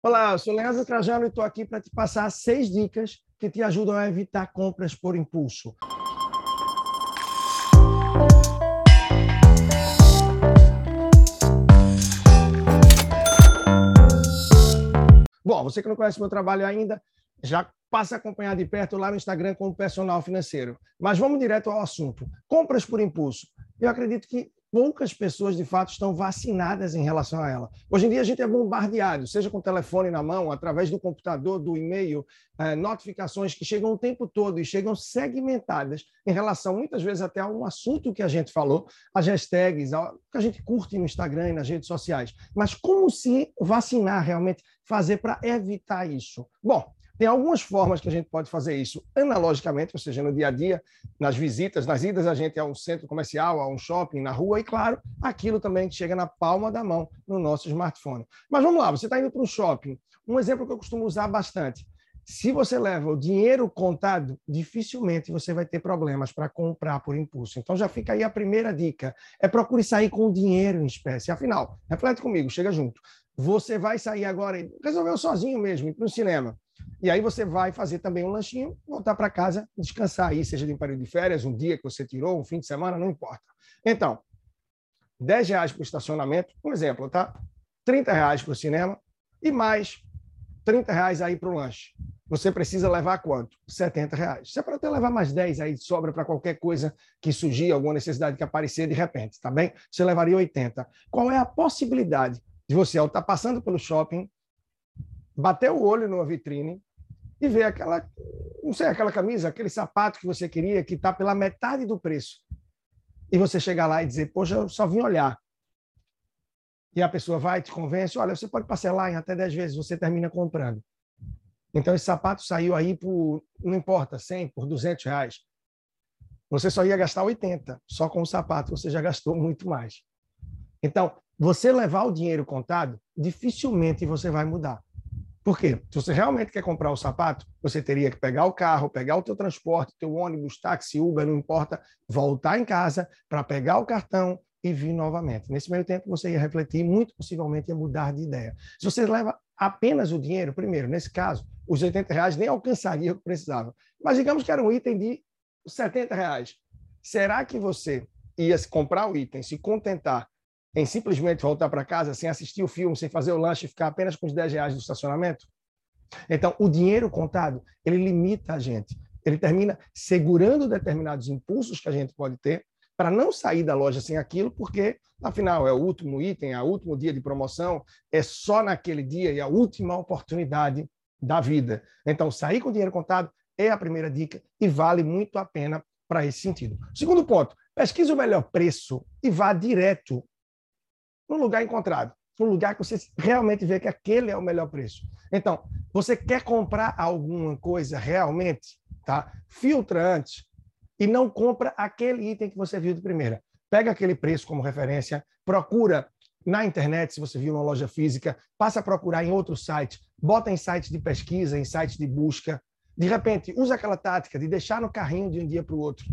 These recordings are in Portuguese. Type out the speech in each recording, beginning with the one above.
Olá, eu sou Leandro Trajano e estou aqui para te passar seis dicas que te ajudam a evitar compras por impulso. Bom, você que não conhece meu trabalho ainda, já passa a acompanhar de perto lá no Instagram como personal financeiro. Mas vamos direto ao assunto. Compras por impulso. Eu acredito que poucas pessoas de fato estão vacinadas em relação a ela. Hoje em dia a gente é bombardeado, seja com o telefone na mão, através do computador, do e-mail, eh, notificações que chegam o tempo todo e chegam segmentadas em relação muitas vezes até a um assunto que a gente falou, as hashtags, que a gente curte no Instagram e nas redes sociais. Mas como se vacinar realmente, fazer para evitar isso? Bom, tem algumas formas que a gente pode fazer isso analogicamente, ou seja, no dia a dia, nas visitas, nas idas a gente a um centro comercial, a um shopping, na rua, e claro, aquilo também chega na palma da mão no nosso smartphone. Mas vamos lá, você está indo para um shopping. Um exemplo que eu costumo usar bastante. Se você leva o dinheiro contado, dificilmente você vai ter problemas para comprar por impulso. Então já fica aí a primeira dica: é procure sair com o dinheiro em espécie. Afinal, reflete comigo, chega junto. Você vai sair agora e resolveu sozinho mesmo, ir para o cinema. E aí você vai fazer também um lanchinho, voltar para casa, descansar aí, seja de um período de férias, um dia que você tirou, um fim de semana, não importa. Então, 10 reais para o estacionamento, um exemplo, tá? 30 reais para o cinema e mais 30 reais aí para o lanche. Você precisa levar quanto? 70 reais. Você pode até levar mais 10 aí, sobra para qualquer coisa que surgir, alguma necessidade que aparecer de repente, tá bem? Você levaria 80. Qual é a possibilidade de você, ao estar tá passando pelo shopping, bater o olho numa vitrine e ver aquela, não sei, aquela camisa, aquele sapato que você queria, que está pela metade do preço. E você chegar lá e dizer, poxa, eu só vim olhar. E a pessoa vai, te convence, olha, você pode parcelar em até 10 vezes, você termina comprando. Então, esse sapato saiu aí por, não importa, 100, por 200 reais. Você só ia gastar 80, só com o sapato você já gastou muito mais. Então, você levar o dinheiro contado, dificilmente você vai mudar. Por quê? Se você realmente quer comprar o sapato, você teria que pegar o carro, pegar o teu transporte, teu ônibus, táxi, Uber, não importa, voltar em casa para pegar o cartão e vir novamente. Nesse meio tempo, você ia refletir, muito possivelmente ia mudar de ideia. Se você leva apenas o dinheiro, primeiro, nesse caso, os 80 reais nem alcançaria o que precisava. Mas digamos que era um item de 70 reais. Será que você ia comprar o item, se contentar em simplesmente voltar para casa sem assistir o filme, sem fazer o lanche e ficar apenas com os 10 reais do estacionamento? Então, o dinheiro contado, ele limita a gente. Ele termina segurando determinados impulsos que a gente pode ter para não sair da loja sem aquilo, porque, afinal, é o último item, é o último dia de promoção, é só naquele dia e a última oportunidade da vida. Então, sair com dinheiro contado é a primeira dica e vale muito a pena para esse sentido. Segundo ponto, pesquise o melhor preço e vá direto no lugar encontrado, no lugar que você realmente vê que aquele é o melhor preço. Então, você quer comprar alguma coisa realmente, tá? Filtra antes e não compra aquele item que você viu de primeira. Pega aquele preço como referência, procura na internet, se você viu numa loja física, passa a procurar em outro site, bota em sites de pesquisa, em sites de busca. De repente, usa aquela tática de deixar no carrinho de um dia para o outro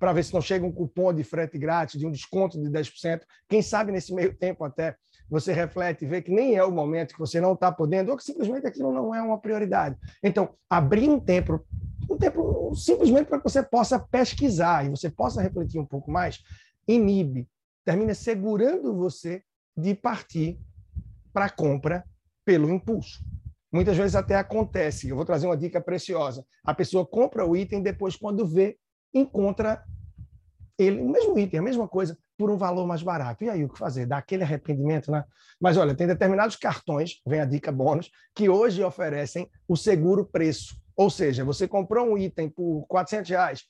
para ver se não chega um cupom de frete grátis, de um desconto de 10%. Quem sabe nesse meio tempo até você reflete e vê que nem é o momento que você não está podendo, ou que simplesmente aquilo não é uma prioridade. Então, abrir um tempo, um tempo simplesmente para que você possa pesquisar e você possa refletir um pouco mais, inibe, termina segurando você de partir para a compra pelo impulso. Muitas vezes até acontece, eu vou trazer uma dica preciosa. A pessoa compra o item depois, quando vê, encontra ele, o mesmo item, a mesma coisa, por um valor mais barato. E aí o que fazer? Dá aquele arrependimento, né? Mas olha, tem determinados cartões, vem a dica bônus, que hoje oferecem o seguro preço. Ou seja, você comprou um item por 400 reais,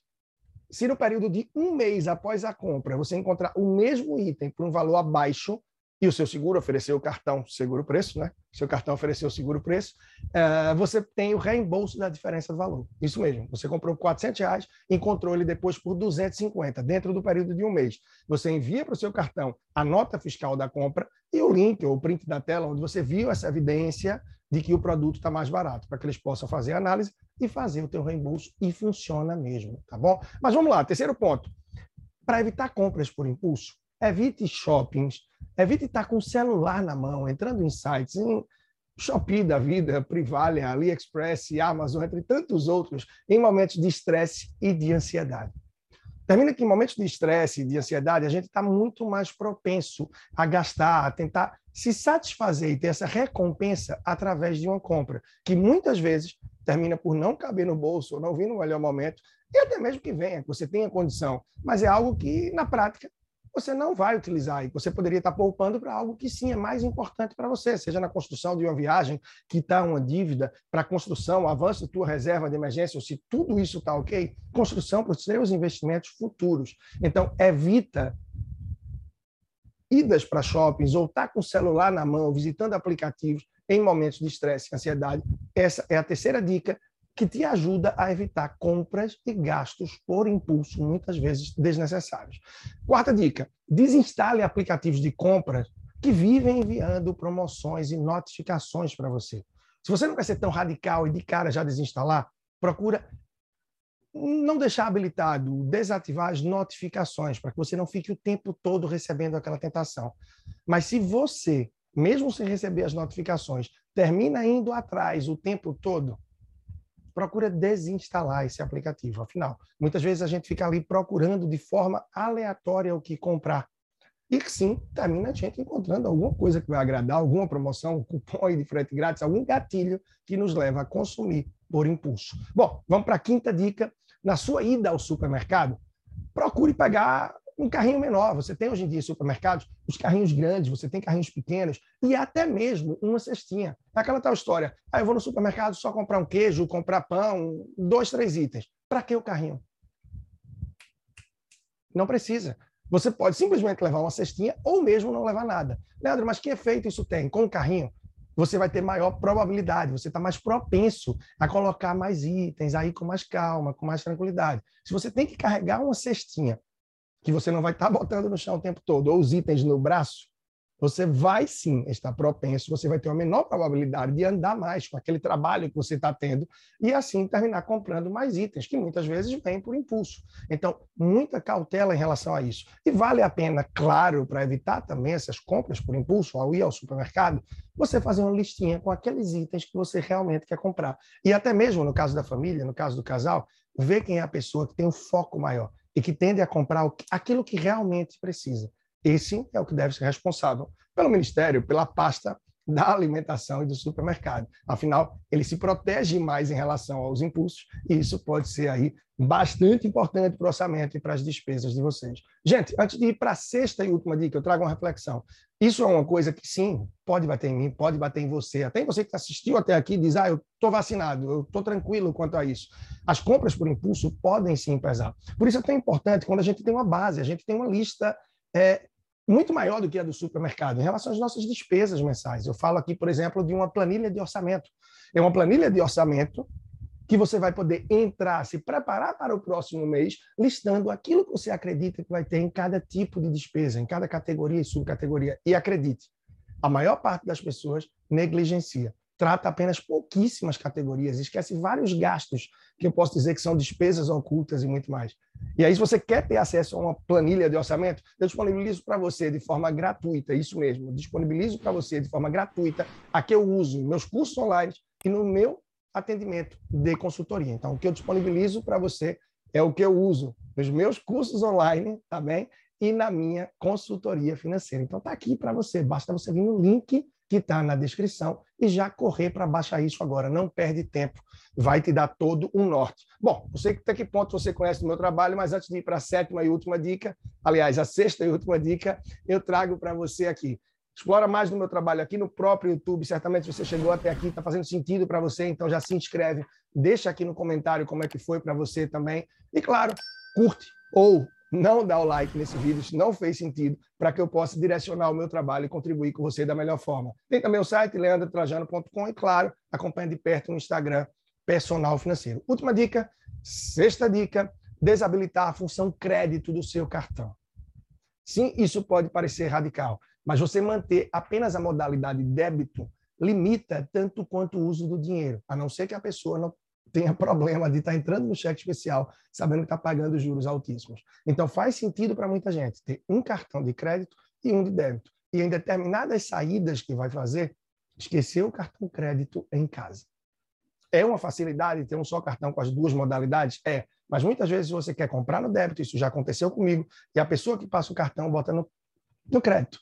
se no período de um mês após a compra você encontrar o mesmo item por um valor abaixo, e o seu seguro ofereceu o cartão seguro preço, né? Seu cartão ofereceu o seguro preço, uh, você tem o reembolso da diferença do valor. Isso mesmo. Você comprou 400 reais, encontrou ele depois por 250 dentro do período de um mês. Você envia para o seu cartão a nota fiscal da compra e o link ou o print da tela onde você viu essa evidência de que o produto está mais barato, para que eles possam fazer a análise e fazer o teu reembolso e funciona mesmo, tá bom? Mas vamos lá, terceiro ponto. Para evitar compras por impulso, evite shoppings, evite estar com o celular na mão, entrando em sites, em Shopee da vida, Privalia, AliExpress, Amazon, entre tantos outros, em momentos de estresse e de ansiedade. Termina que em momentos de estresse e de ansiedade, a gente está muito mais propenso a gastar, a tentar se satisfazer e ter essa recompensa através de uma compra, que muitas vezes termina por não caber no bolso ou não vir no melhor momento, e até mesmo que venha, que você tenha condição, mas é algo que, na prática, você não vai utilizar e você poderia estar poupando para algo que sim é mais importante para você, seja na construção de uma viagem, que está uma dívida, para construção, avanço tua reserva de emergência, ou se tudo isso está ok, construção para os seus investimentos futuros. Então, evita idas para shoppings ou estar tá com o celular na mão, visitando aplicativos em momentos de estresse e ansiedade. Essa é a terceira dica que te ajuda a evitar compras e gastos por impulso, muitas vezes desnecessários. Quarta dica: desinstale aplicativos de compras que vivem enviando promoções e notificações para você. Se você não quer ser tão radical e de cara já desinstalar, procura não deixar habilitado, desativar as notificações para que você não fique o tempo todo recebendo aquela tentação. Mas se você, mesmo sem receber as notificações, termina indo atrás o tempo todo, procura desinstalar esse aplicativo. Afinal, muitas vezes a gente fica ali procurando de forma aleatória o que comprar. E sim, termina a gente encontrando alguma coisa que vai agradar, alguma promoção, um cupom de frete grátis, algum gatilho que nos leva a consumir por impulso. Bom, vamos para a quinta dica. Na sua ida ao supermercado, procure pegar um carrinho menor. Você tem hoje em dia supermercados, os carrinhos grandes, você tem carrinhos pequenos e até mesmo uma cestinha. É aquela tal história. Ah, eu vou no supermercado só comprar um queijo, comprar pão, dois, três itens. Para que o carrinho? Não precisa. Você pode simplesmente levar uma cestinha ou mesmo não levar nada. Leandro, mas que efeito isso tem? Com o carrinho, você vai ter maior probabilidade, você está mais propenso a colocar mais itens aí com mais calma, com mais tranquilidade. Se você tem que carregar uma cestinha que você não vai estar botando no chão o tempo todo, ou os itens no braço, você vai sim estar propenso, você vai ter uma menor probabilidade de andar mais com aquele trabalho que você está tendo e assim terminar comprando mais itens, que muitas vezes vêm por impulso. Então, muita cautela em relação a isso. E vale a pena, claro, para evitar também essas compras por impulso, ao ir ao supermercado, você fazer uma listinha com aqueles itens que você realmente quer comprar. E até mesmo no caso da família, no caso do casal, ver quem é a pessoa que tem um foco maior e que tende a comprar aquilo que realmente precisa. Esse é o que deve ser responsável pelo Ministério, pela pasta da alimentação e do supermercado. Afinal, ele se protege mais em relação aos impulsos e isso pode ser aí bastante importante para o orçamento e para as despesas de vocês. Gente, antes de ir para a sexta e última dica, eu trago uma reflexão. Isso é uma coisa que, sim, pode bater em mim, pode bater em você. Até você que assistiu até aqui diz, ah, eu estou vacinado, eu estou tranquilo quanto a isso. As compras por impulso podem sim pesar. Por isso é tão importante quando a gente tem uma base, a gente tem uma lista é, muito maior do que a do supermercado em relação às nossas despesas mensais. Eu falo aqui, por exemplo, de uma planilha de orçamento. É uma planilha de orçamento que você vai poder entrar, se preparar para o próximo mês, listando aquilo que você acredita que vai ter em cada tipo de despesa, em cada categoria e subcategoria. E acredite, a maior parte das pessoas negligencia trata apenas pouquíssimas categorias, esquece vários gastos que eu posso dizer que são despesas ocultas e muito mais. E aí, se você quer ter acesso a uma planilha de orçamento, eu disponibilizo para você de forma gratuita, isso mesmo, disponibilizo para você de forma gratuita a que eu uso meus cursos online e no meu atendimento de consultoria. Então, o que eu disponibilizo para você é o que eu uso nos meus cursos online, tá bem? E na minha consultoria financeira. Então, está aqui para você. Basta você vir no link que está na descrição e já correr para baixar isso agora. Não perde tempo, vai te dar todo um norte. Bom, não sei até que ponto você conhece o meu trabalho, mas antes de ir para a sétima e última dica, aliás, a sexta e última dica, eu trago para você aqui. Explora mais no meu trabalho aqui no próprio YouTube. Certamente você chegou até aqui, está fazendo sentido para você, então já se inscreve, deixa aqui no comentário como é que foi para você também. E claro, curte ou não dá o like nesse vídeo se não fez sentido, para que eu possa direcionar o meu trabalho e contribuir com você da melhor forma. Tem também o site leandratrajano.com e, claro, acompanhe de perto no Instagram Personal Financeiro. Última dica, sexta dica, desabilitar a função crédito do seu cartão. Sim, isso pode parecer radical, mas você manter apenas a modalidade débito limita tanto quanto o uso do dinheiro, a não ser que a pessoa não tenha problema de estar tá entrando no cheque especial sabendo que está pagando juros altíssimos. Então, faz sentido para muita gente ter um cartão de crédito e um de débito. E em determinadas saídas que vai fazer, esqueceu o cartão crédito em casa. É uma facilidade ter um só cartão com as duas modalidades? É. Mas muitas vezes você quer comprar no débito, isso já aconteceu comigo, e a pessoa que passa o cartão bota no, no crédito.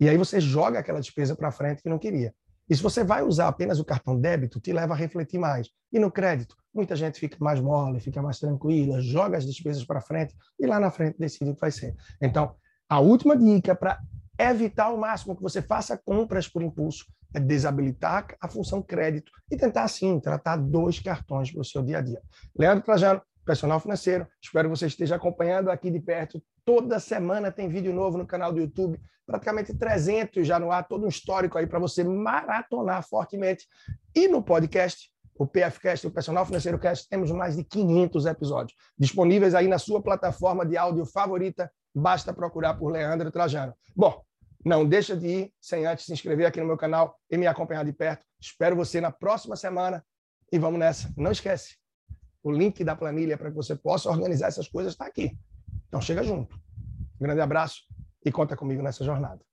E aí você joga aquela despesa para frente que não queria. E se você vai usar apenas o cartão débito, te leva a refletir mais. E no crédito, muita gente fica mais mole, fica mais tranquila, joga as despesas para frente e lá na frente decide o que vai ser. Então, a última dica para evitar ao máximo que você faça compras por impulso é desabilitar a função crédito e tentar, assim, tratar dois cartões para o seu dia a dia. Leandro Trajano, personal financeiro. Espero que você esteja acompanhando aqui de perto. Toda semana tem vídeo novo no canal do YouTube, praticamente 300 já no ar, todo um histórico aí para você maratonar fortemente. E no podcast, o PFcast, o Personal Financeiro Cast, temos mais de 500 episódios disponíveis aí na sua plataforma de áudio favorita. Basta procurar por Leandro Trajano. Bom, não deixa de ir sem antes se inscrever aqui no meu canal e me acompanhar de perto. Espero você na próxima semana e vamos nessa. Não esquece, o link da planilha para que você possa organizar essas coisas está aqui. Então chega junto. Um grande abraço e conta comigo nessa jornada.